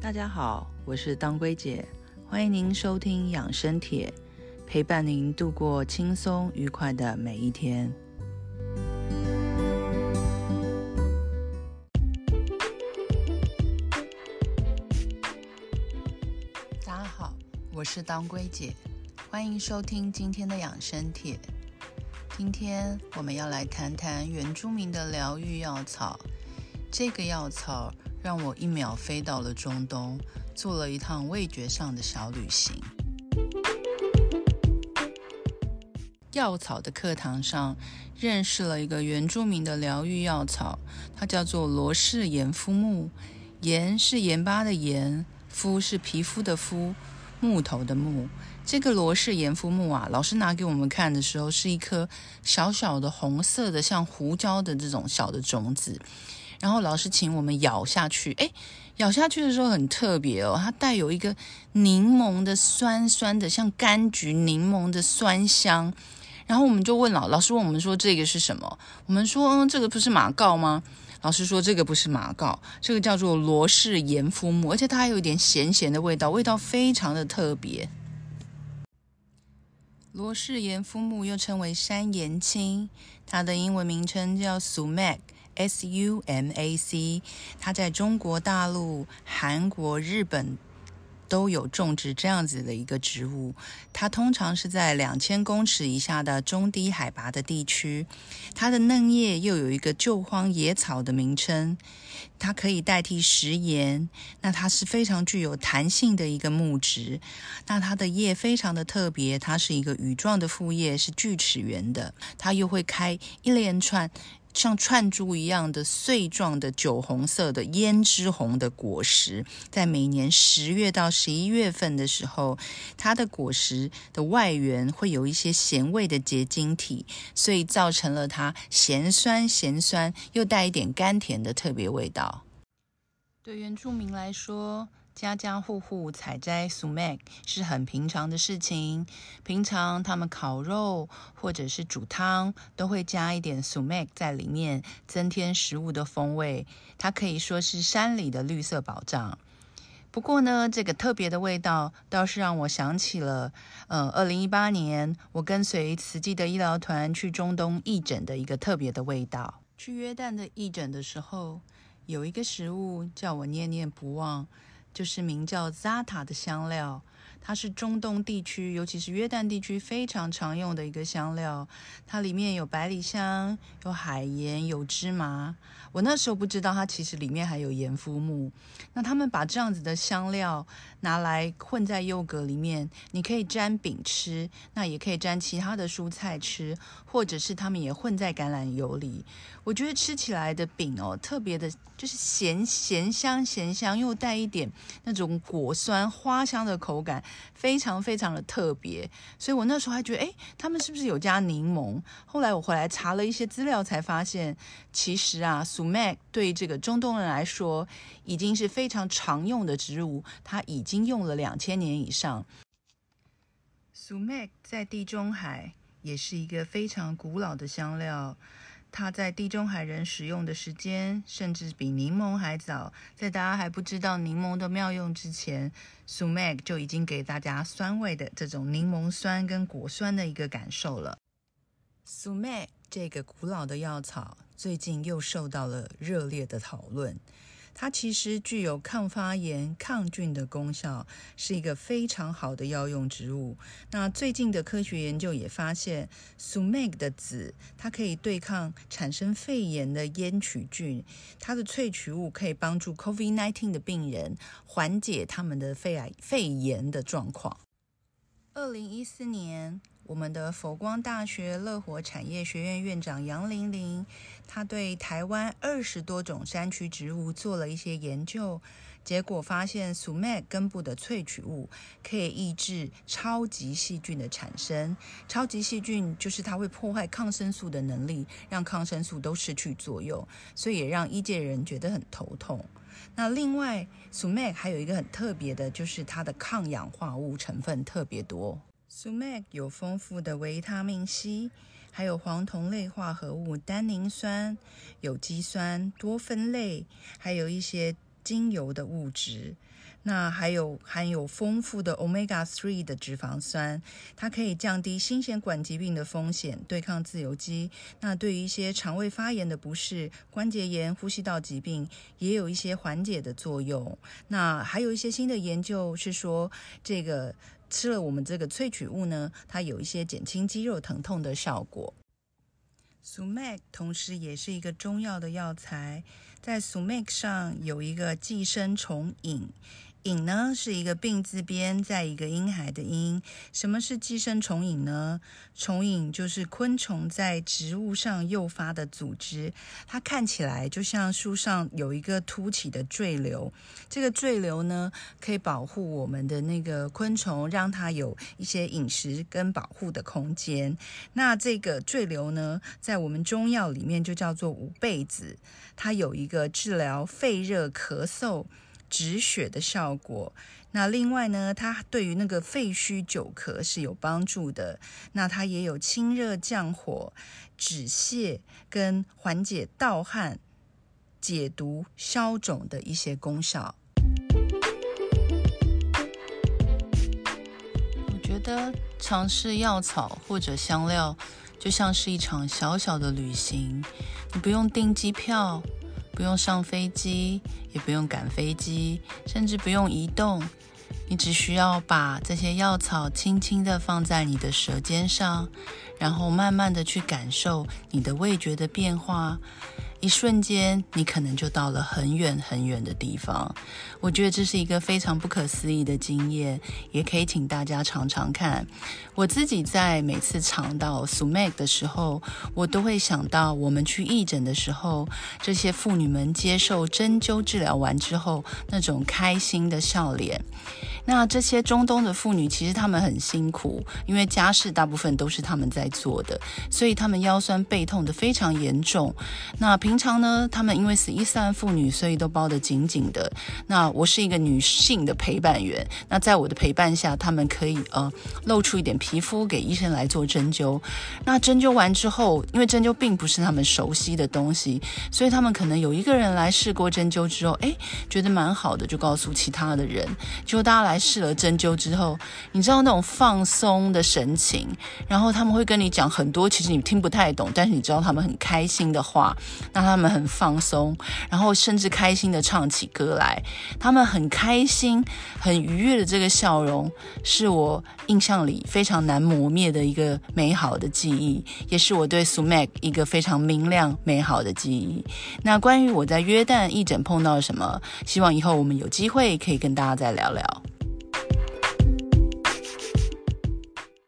大家好，我是当归姐，欢迎您收听养生帖，陪伴您度过轻松愉快的每一天。大家好，我是当归姐，欢迎收听今天的养生帖。今天我们要来谈谈原住民的疗愈药草，这个药草。让我一秒飞到了中东，做了一趟味觉上的小旅行。药草的课堂上，认识了一个原住民的疗愈药草，它叫做罗氏盐肤木。盐是盐巴的盐，肤是皮肤的肤，木头的木。这个罗氏盐肤木啊，老师拿给我们看的时候，是一颗小小的红色的，像胡椒的这种小的种子。然后老师请我们咬下去，哎，咬下去的时候很特别哦，它带有一个柠檬的酸酸的，像柑橘柠檬的酸香。然后我们就问老老师问我们说这个是什么？我们说嗯，这个不是马告吗？老师说这个不是马告，这个叫做罗氏盐肤木，而且它还有一点咸咸的味道，味道非常的特别。罗氏盐肤木又称为山盐青，它的英文名称叫 sumac。S U M A C，它在中国大陆、韩国、日本都有种植这样子的一个植物。它通常是在两千公尺以下的中低海拔的地区。它的嫩叶又有一个救荒野草的名称，它可以代替食盐。那它是非常具有弹性的一个木质。那它的叶非常的特别，它是一个羽状的复叶，是锯齿缘的。它又会开一连串。像串珠一样的碎状的酒红色的胭脂红的果实，在每年十月到十一月份的时候，它的果实的外缘会有一些咸味的结晶体，所以造成了它咸酸咸酸又带一点甘甜的特别味道。对原住民来说。家家户户采摘 sumac 是很平常的事情。平常他们烤肉或者是煮汤，都会加一点 sumac 在里面，增添食物的风味。它可以说是山里的绿色保障。不过呢，这个特别的味道倒是让我想起了，呃，二零一八年我跟随慈济的医疗团去中东义诊的一个特别的味道。去约旦的义诊的时候，有一个食物叫我念念不忘。就是名叫 Zata 的香料，它是中东地区，尤其是约旦地区非常常用的一个香料。它里面有百里香，有海盐，有芝麻。我那时候不知道它其实里面还有盐肤木。那他们把这样子的香料拿来混在优格里面，你可以沾饼吃，那也可以沾其他的蔬菜吃，或者是他们也混在橄榄油里。我觉得吃起来的饼哦，特别的，就是咸咸香咸香，又带一点那种果酸花香的口感，非常非常的特别。所以我那时候还觉得，哎，他们是不是有加柠檬？后来我回来查了一些资料，才发现，其实啊，sumac 对这个中东人来说，已经是非常常用的植物，它已经用了两千年以上。sumac 在地中海也是一个非常古老的香料。它在地中海人使用的时间，甚至比柠檬还早。在大家还不知道柠檬的妙用之前，sumac 就已经给大家酸味的这种柠檬酸跟果酸的一个感受了。sumac 这个古老的药草，最近又受到了热烈的讨论。它其实具有抗发炎、抗菌的功效，是一个非常好的药用植物。那最近的科学研究也发现，sumac 的籽它可以对抗产生肺炎的烟曲菌，它的萃取物可以帮助 COVID-19 的病人缓解他们的肺癌、肺炎的状况。二零一四年。我们的佛光大学乐活产业学院院长杨玲玲，她对台湾二十多种山区植物做了一些研究，结果发现 sumac 根部的萃取物可以抑制超级细菌的产生。超级细菌就是它会破坏抗生素的能力，让抗生素都失去作用，所以也让医界人觉得很头痛。那另外，sumac 还有一个很特别的，就是它的抗氧化物成分特别多。Sumac 有丰富的维他命 C，还有黄酮类化合物单宁酸、有机酸、多酚类，还有一些精油的物质。那还有含有丰富的 omega three 的脂肪酸，它可以降低心血管疾病的风险，对抗自由基。那对于一些肠胃发炎的不适、关节炎、呼吸道疾病，也有一些缓解的作用。那还有一些新的研究是说，这个吃了我们这个萃取物呢，它有一些减轻肌肉疼痛的效果。Sumac 同时也是一个中药的药材，在 Sumac 上有一个寄生虫引。引呢是一个病字边，在一个婴孩的婴。什么是寄生虫引呢？虫引就是昆虫在植物上诱发的组织，它看起来就像树上有一个凸起的赘瘤。这个赘瘤呢，可以保护我们的那个昆虫，让它有一些饮食跟保护的空间。那这个赘瘤呢，在我们中药里面就叫做五倍子，它有一个治疗肺热咳嗽。止血的效果。那另外呢，它对于那个肺虚久咳是有帮助的。那它也有清热降火、止泻跟缓解盗汗、解毒消肿的一些功效。我觉得尝试药草或者香料，就像是一场小小的旅行。你不用订机票。不用上飞机，也不用赶飞机，甚至不用移动，你只需要把这些药草轻轻地放在你的舌尖上，然后慢慢的去感受你的味觉的变化。一瞬间，你可能就到了很远很远的地方。我觉得这是一个非常不可思议的经验，也可以请大家尝尝看。我自己在每次尝到 Sumac 的时候，我都会想到我们去义诊的时候，这些妇女们接受针灸治疗完之后那种开心的笑脸。那这些中东的妇女其实她们很辛苦，因为家事大部分都是她们在做的，所以她们腰酸背痛的非常严重。那平平常呢，他们因为是伊斯兰妇女，所以都包得紧紧的。那我是一个女性的陪伴员，那在我的陪伴下，他们可以呃露出一点皮肤给医生来做针灸。那针灸完之后，因为针灸并不是他们熟悉的东西，所以他们可能有一个人来试过针灸之后，哎，觉得蛮好的，就告诉其他的人，就大家来。试了针灸之后，你知道那种放松的神情，然后他们会跟你讲很多，其实你听不太懂，但是你知道他们很开心的话，让他们很放松，然后甚至开心的唱起歌来，他们很开心、很愉悦的这个笑容，是我印象里非常难磨灭的一个美好的记忆，也是我对 Sumac 一个非常明亮美好的记忆。那关于我在约旦义诊碰到什么，希望以后我们有机会可以跟大家再聊聊。